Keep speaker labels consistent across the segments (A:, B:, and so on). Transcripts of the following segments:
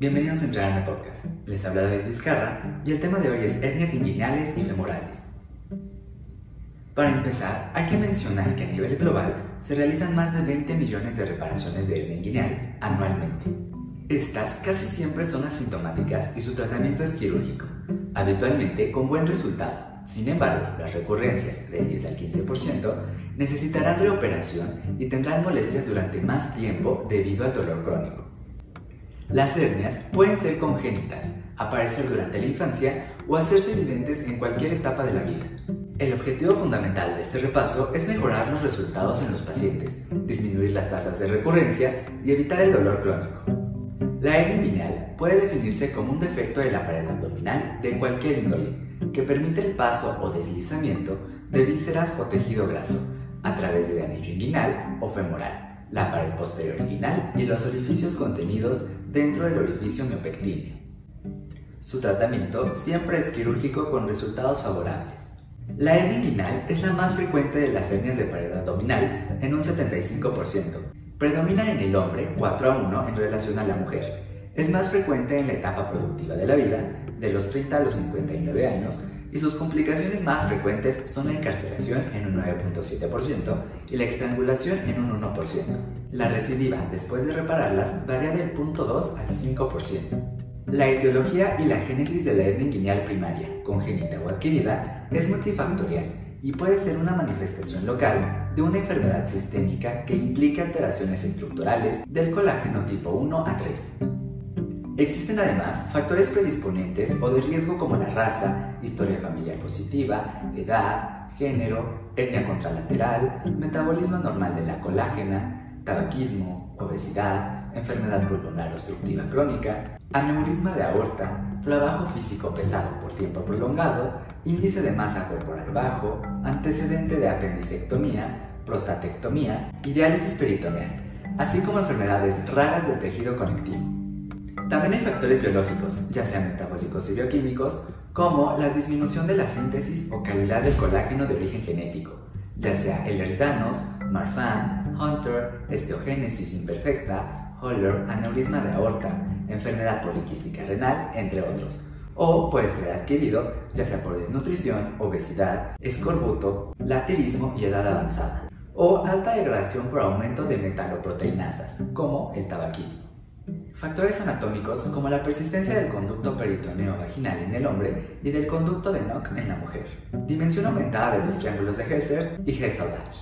A: Bienvenidos a Entrenarme Podcast. Les habla David Vizcarra y el tema de hoy es hernias inguinales y femorales. Para empezar, hay que mencionar que a nivel global se realizan más de 20 millones de reparaciones de hernia inguinal anualmente. Estas casi siempre son asintomáticas y su tratamiento es quirúrgico, habitualmente con buen resultado. Sin embargo, las recurrencias del 10 al 15% necesitarán reoperación y tendrán molestias durante más tiempo debido al dolor crónico. Las hernias pueden ser congénitas, aparecer durante la infancia o hacerse evidentes en cualquier etapa de la vida. El objetivo fundamental de este repaso es mejorar los resultados en los pacientes, disminuir las tasas de recurrencia y evitar el dolor crónico. La hernia inguinal puede definirse como un defecto de la pared abdominal de cualquier índole que permite el paso o deslizamiento de vísceras o tejido graso a través de anillo inguinal o femoral la pared posterior inguinal y los orificios contenidos dentro del orificio miopectíneo. Su tratamiento siempre es quirúrgico con resultados favorables. La hernia inguinal es la más frecuente de las hernias de pared abdominal en un 75%. Predomina en el hombre 4 a 1 en relación a la mujer. Es más frecuente en la etapa productiva de la vida, de los 30 a los 59 años, y sus complicaciones más frecuentes son la encarcelación en un 9.7% y la estrangulación en un 1%. La recidiva después de repararlas varía del 0.2 al 5%. La etiología y la génesis de la hernia inguinal primaria, congénita o adquirida, es multifactorial y puede ser una manifestación local de una enfermedad sistémica que implica alteraciones estructurales del colágeno tipo 1 a 3. Existen además factores predisponentes o de riesgo como la raza, historia familiar positiva, edad, género, hernia contralateral, metabolismo normal de la colágena, tabaquismo, obesidad, enfermedad pulmonar obstructiva crónica, aneurisma de aorta, trabajo físico pesado por tiempo prolongado, índice de masa corporal bajo, antecedente de apendicectomía, prostatectomía y diálisis peritoneal, así como enfermedades raras del tejido conectivo. También hay factores biológicos, ya sean metabólicos y bioquímicos, como la disminución de la síntesis o calidad del colágeno de origen genético, ya sea Ehlers-Danlos, Marfan, Hunter, esteogénesis imperfecta, Holler, aneurisma de aorta, enfermedad poliquística renal, entre otros. O puede ser adquirido ya sea por desnutrición, obesidad, escorbuto, lacterismo y edad avanzada. O alta degradación por aumento de metaloproteinasas, como el tabaquismo. Factores anatómicos como la persistencia del conducto peritoneo vaginal en el hombre y del conducto de Nock en la mujer. Dimensión aumentada de los triángulos de Hester y Hesselbach.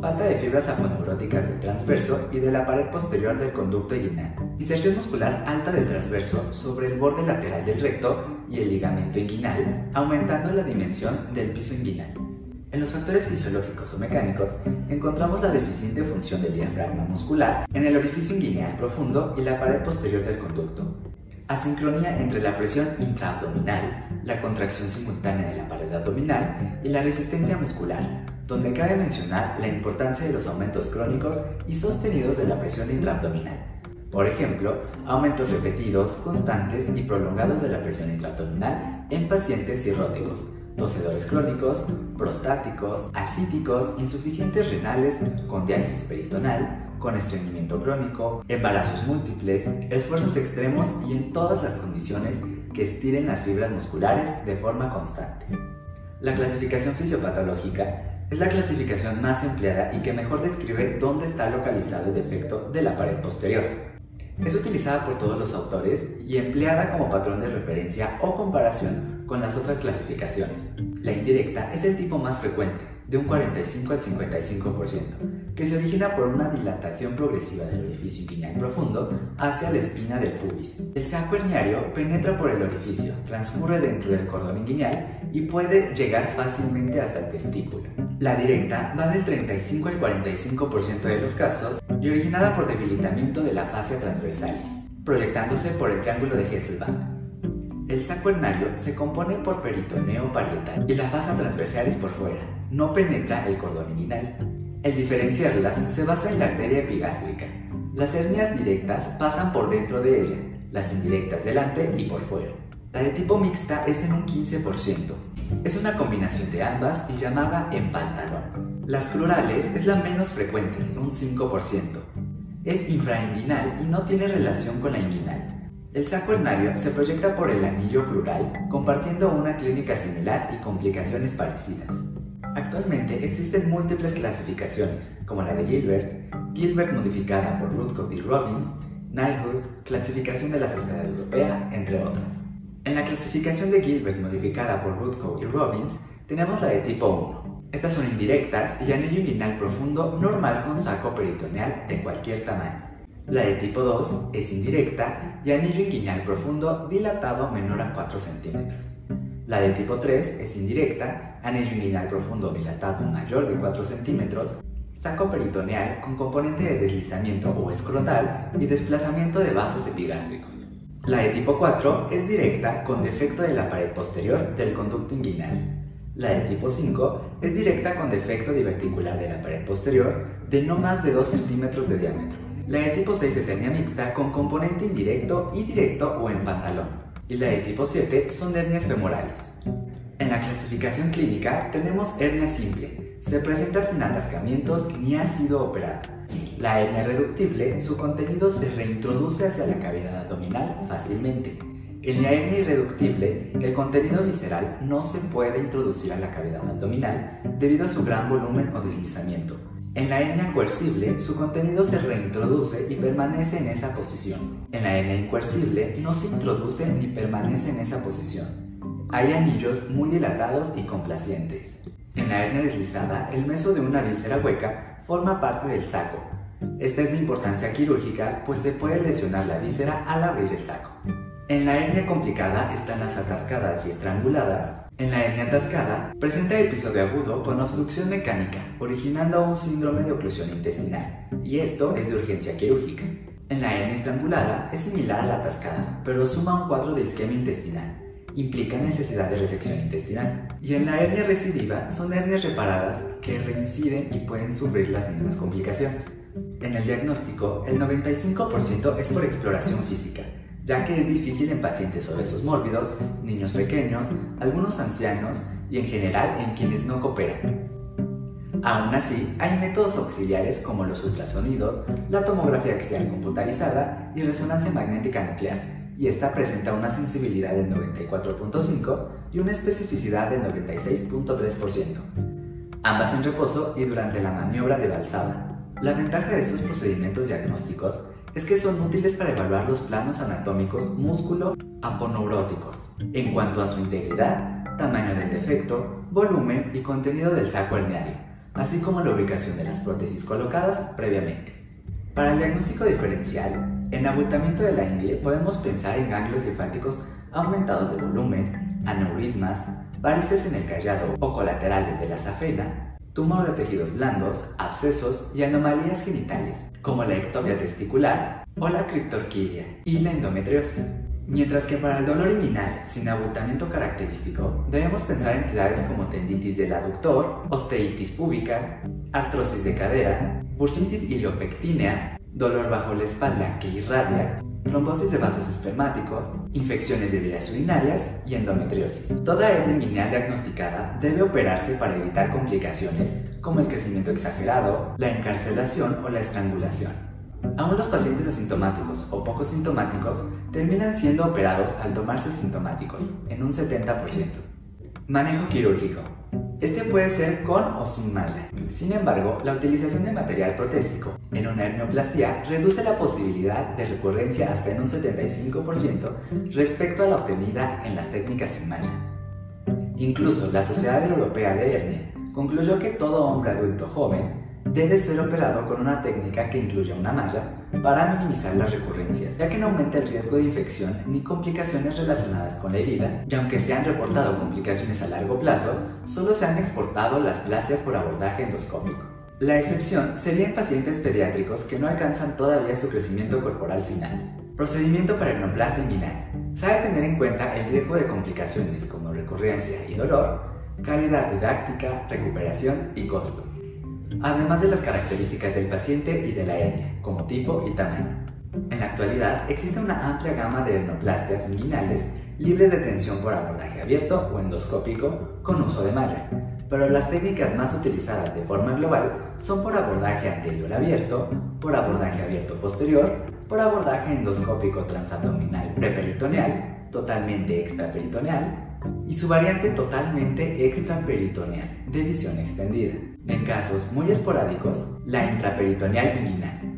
A: Falta de fibras aponeuróticas del transverso y de la pared posterior del conducto inguinal. Inserción muscular alta del transverso sobre el borde lateral del recto y el ligamento inguinal, aumentando la dimensión del piso inguinal. En los factores fisiológicos o mecánicos encontramos la deficiente función del diafragma muscular en el orificio inguinal profundo y la pared posterior del conducto. Asincronía entre la presión intraabdominal, la contracción simultánea de la pared abdominal y la resistencia muscular, donde cabe mencionar la importancia de los aumentos crónicos y sostenidos de la presión intraabdominal. Por ejemplo, aumentos repetidos, constantes y prolongados de la presión intraabdominal en pacientes cirróticos, poseedores crónicos, prostáticos, acíticos, insuficientes renales con diálisis peritonal, con estreñimiento crónico, embarazos múltiples, esfuerzos extremos y en todas las condiciones que estiren las fibras musculares de forma constante. La clasificación fisiopatológica es la clasificación más empleada y que mejor describe dónde está localizado el defecto de la pared posterior. Es utilizada por todos los autores y empleada como patrón de referencia o comparación con las otras clasificaciones. La indirecta es el tipo más frecuente, de un 45 al 55%, que se origina por una dilatación progresiva del orificio inguinal profundo hacia la espina del pubis. El saco herniario penetra por el orificio, transcurre dentro del cordón inguinal y puede llegar fácilmente hasta el testículo. La directa va del 35 al 45% de los casos y originada por debilitamiento de la fascia transversalis, proyectándose por el triángulo de Hesselbach. El saco hernario se compone por peritoneo parietal y la fasa transversalis por fuera. No penetra el cordón inguinal. El diferenciarlas se basa en la arteria epigástrica. Las hernias directas pasan por dentro de ella, las indirectas delante y por fuera. La de tipo mixta es en un 15%. Es una combinación de ambas y llamada en pantalón. Las plurales es la menos frecuente, un 5%. Es infrainguinal y no tiene relación con la inguinal. El saco hernario se proyecta por el anillo plural, compartiendo una clínica similar y complicaciones parecidas. Actualmente existen múltiples clasificaciones, como la de Gilbert, Gilbert modificada por Rootcock y Robbins, Nyhus, clasificación de la Sociedad Europea, entre otras. En la clasificación de Gilbert modificada por Rootcock y Robbins, tenemos la de tipo 1. Estas son indirectas y anillo inguinal profundo normal con saco peritoneal de cualquier tamaño. La de tipo 2 es indirecta y anillo inguinal profundo dilatado menor a 4 centímetros. La de tipo 3 es indirecta, anillo inguinal profundo dilatado mayor de 4 centímetros, saco peritoneal con componente de deslizamiento o escrotal y desplazamiento de vasos epigástricos. La de tipo 4 es directa con defecto de la pared posterior del conducto inguinal. La de tipo 5 es directa con defecto diverticular de la pared posterior de no más de 2 centímetros de diámetro. La de tipo 6 es hernia mixta con componente indirecto y directo o en pantalón. Y la de tipo 7 son hernias femorales. En la clasificación clínica tenemos hernia simple. Se presenta sin atascamientos ni ha sido operada. La hernia reductible, su contenido se reintroduce hacia la cavidad abdominal fácilmente. En la hernia irreductible, el contenido visceral no se puede introducir a la cavidad abdominal debido a su gran volumen o deslizamiento, en la hernia coercible, su contenido se reintroduce y permanece en esa posición. En la hernia incoercible, no se introduce ni permanece en esa posición. Hay anillos muy dilatados y complacientes. En la hernia deslizada, el meso de una víscera hueca forma parte del saco. Esta es de importancia quirúrgica, pues se puede lesionar la víscera al abrir el saco. En la hernia complicada están las atascadas y estranguladas, en la hernia atascada, presenta episodio agudo con obstrucción mecánica, originando un síndrome de oclusión intestinal, y esto es de urgencia quirúrgica. En la hernia estrangulada es similar a la atascada, pero suma un cuadro de isquemia intestinal. Implica necesidad de resección intestinal. Y en la hernia recidiva son hernias reparadas que reinciden y pueden sufrir las mismas complicaciones. En el diagnóstico, el 95% es por exploración física, ya que es difícil en pacientes obesos mórbidos, niños pequeños, algunos ancianos y en general en quienes no cooperan. Aún así, hay métodos auxiliares como los ultrasonidos, la tomografía axial computarizada y resonancia magnética nuclear, y esta presenta una sensibilidad del 94.5 y una especificidad del 96.3%, ambas en reposo y durante la maniobra de balsada. La ventaja de estos procedimientos diagnósticos es que son útiles para evaluar los planos anatómicos músculo-aponeuróticos en cuanto a su integridad, tamaño del defecto, volumen y contenido del saco herniario, así como la ubicación de las prótesis colocadas previamente. Para el diagnóstico diferencial, en abultamiento de la ingle podemos pensar en ganglios linfáticos aumentados de volumen, aneurismas, varices en el callado o colaterales de la safena, tumor de tejidos blandos, abscesos y anomalías genitales, como la ectopia testicular o la criptorquidia y la endometriosis. Mientras que para el dolor inguinal sin abultamiento característico, debemos pensar en entidades como tenditis del aductor, osteitis púbica, artrosis de cadera, bursitis iliopectínea, dolor bajo la espalda que irradia, trombosis de vasos espermáticos, infecciones de vías urinarias y endometriosis. Toda hernia diagnosticada debe operarse para evitar complicaciones como el crecimiento exagerado, la encarcelación o la estrangulación. Aún los pacientes asintomáticos o poco sintomáticos terminan siendo operados al tomarse sintomáticos, en un 70%. Manejo quirúrgico. Este puede ser con o sin malla. Sin embargo, la utilización de material protésico en una hernioplastia reduce la posibilidad de recurrencia hasta en un 75% respecto a la obtenida en las técnicas sin malla. Incluso la Sociedad Europea de Hernia concluyó que todo hombre adulto joven debe ser operado con una técnica que incluya una malla para minimizar las recurrencias, ya que no aumenta el riesgo de infección ni complicaciones relacionadas con la herida, y aunque se han reportado complicaciones a largo plazo, solo se han exportado las plastias por abordaje endoscópico. La excepción sería en pacientes pediátricos que no alcanzan todavía su crecimiento corporal final. Procedimiento para ernoplastia inguinal. Se tener en cuenta el riesgo de complicaciones como recurrencia y dolor, calidad didáctica, recuperación y costo además de las características del paciente y de la hernia, como tipo y tamaño. En la actualidad existe una amplia gama de hernoplastias inguinales libres de tensión por abordaje abierto o endoscópico con uso de malla, pero las técnicas más utilizadas de forma global son por abordaje anterior abierto, por abordaje abierto posterior por abordaje endoscópico transabdominal preperitoneal, totalmente extraperitoneal, y su variante totalmente extraperitoneal, de visión extendida. En casos muy esporádicos, la intraperitoneal inguinal.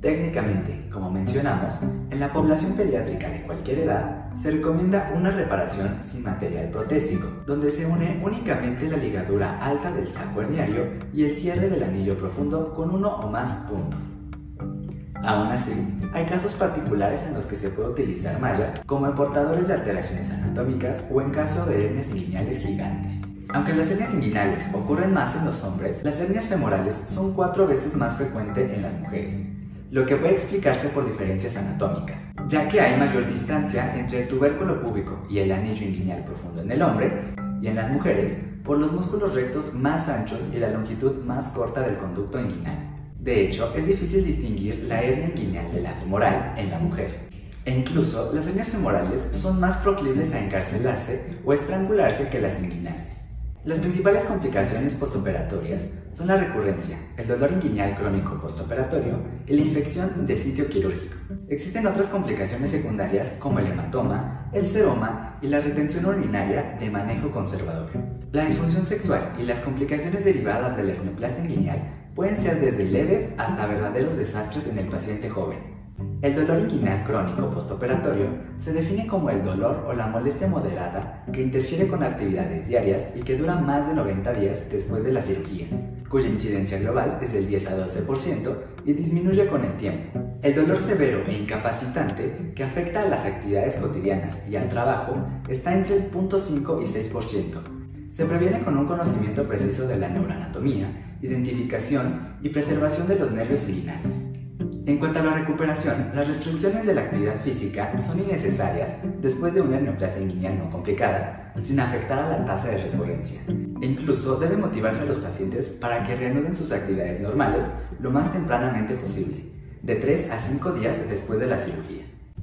A: Técnicamente, como mencionamos, en la población pediátrica de cualquier edad se recomienda una reparación sin material protésico, donde se une únicamente la ligadura alta del saco herniario y el cierre del anillo profundo con uno o más puntos. Aún así, hay casos particulares en los que se puede utilizar malla como en portadores de alteraciones anatómicas o en caso de hernias inguinales gigantes. Aunque las hernias inguinales ocurren más en los hombres, las hernias femorales son cuatro veces más frecuentes en las mujeres, lo que puede explicarse por diferencias anatómicas, ya que hay mayor distancia entre el tubérculo púbico y el anillo inguinal profundo en el hombre, y en las mujeres por los músculos rectos más anchos y la longitud más corta del conducto inguinal. De hecho, es difícil distinguir la hernia inguinal de la femoral en la mujer. E incluso las hernias femorales son más proclives a encarcelarse o estrangularse que las inguinales. Las principales complicaciones postoperatorias son la recurrencia, el dolor inguinal crónico postoperatorio y la infección de sitio quirúrgico. Existen otras complicaciones secundarias como el hematoma, el seroma y la retención urinaria de manejo conservador. La disfunción sexual y las complicaciones derivadas de la hernioplastia inguinal pueden ser desde leves hasta verdaderos desastres en el paciente joven. El dolor inguinal crónico postoperatorio se define como el dolor o la molestia moderada que interfiere con actividades diarias y que dura más de 90 días después de la cirugía, cuya incidencia global es del 10 a 12% y disminuye con el tiempo. El dolor severo e incapacitante que afecta a las actividades cotidianas y al trabajo está entre el 0.5 y 6%, se previene con un conocimiento preciso de la neuroanatomía, identificación y preservación de los nervios inguinales. En cuanto a la recuperación, las restricciones de la actividad física son innecesarias después de una neoplastia inguinal no complicada, sin afectar a la tasa de recurrencia. E incluso debe motivarse a los pacientes para que reanuden sus actividades normales lo más tempranamente posible, de 3 a 5 días después de la cirugía.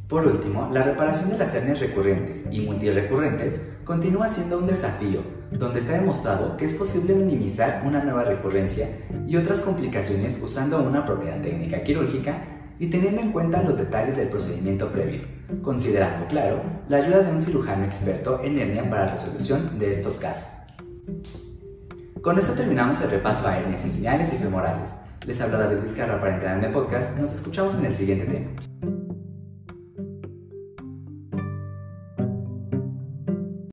A: Por último, la reparación de las hernias recurrentes y multirecurrentes continúa siendo un desafío, donde está demostrado que es posible minimizar una nueva recurrencia y otras complicaciones usando una propiedad técnica quirúrgica y teniendo en cuenta los detalles del procedimiento previo, considerando, claro, la ayuda de un cirujano experto en hernia para la resolución de estos casos. Con esto terminamos el repaso a hernias inguinales y femorales. Les habla David Vizcarra para entrar en el podcast. Nos escuchamos en el siguiente tema.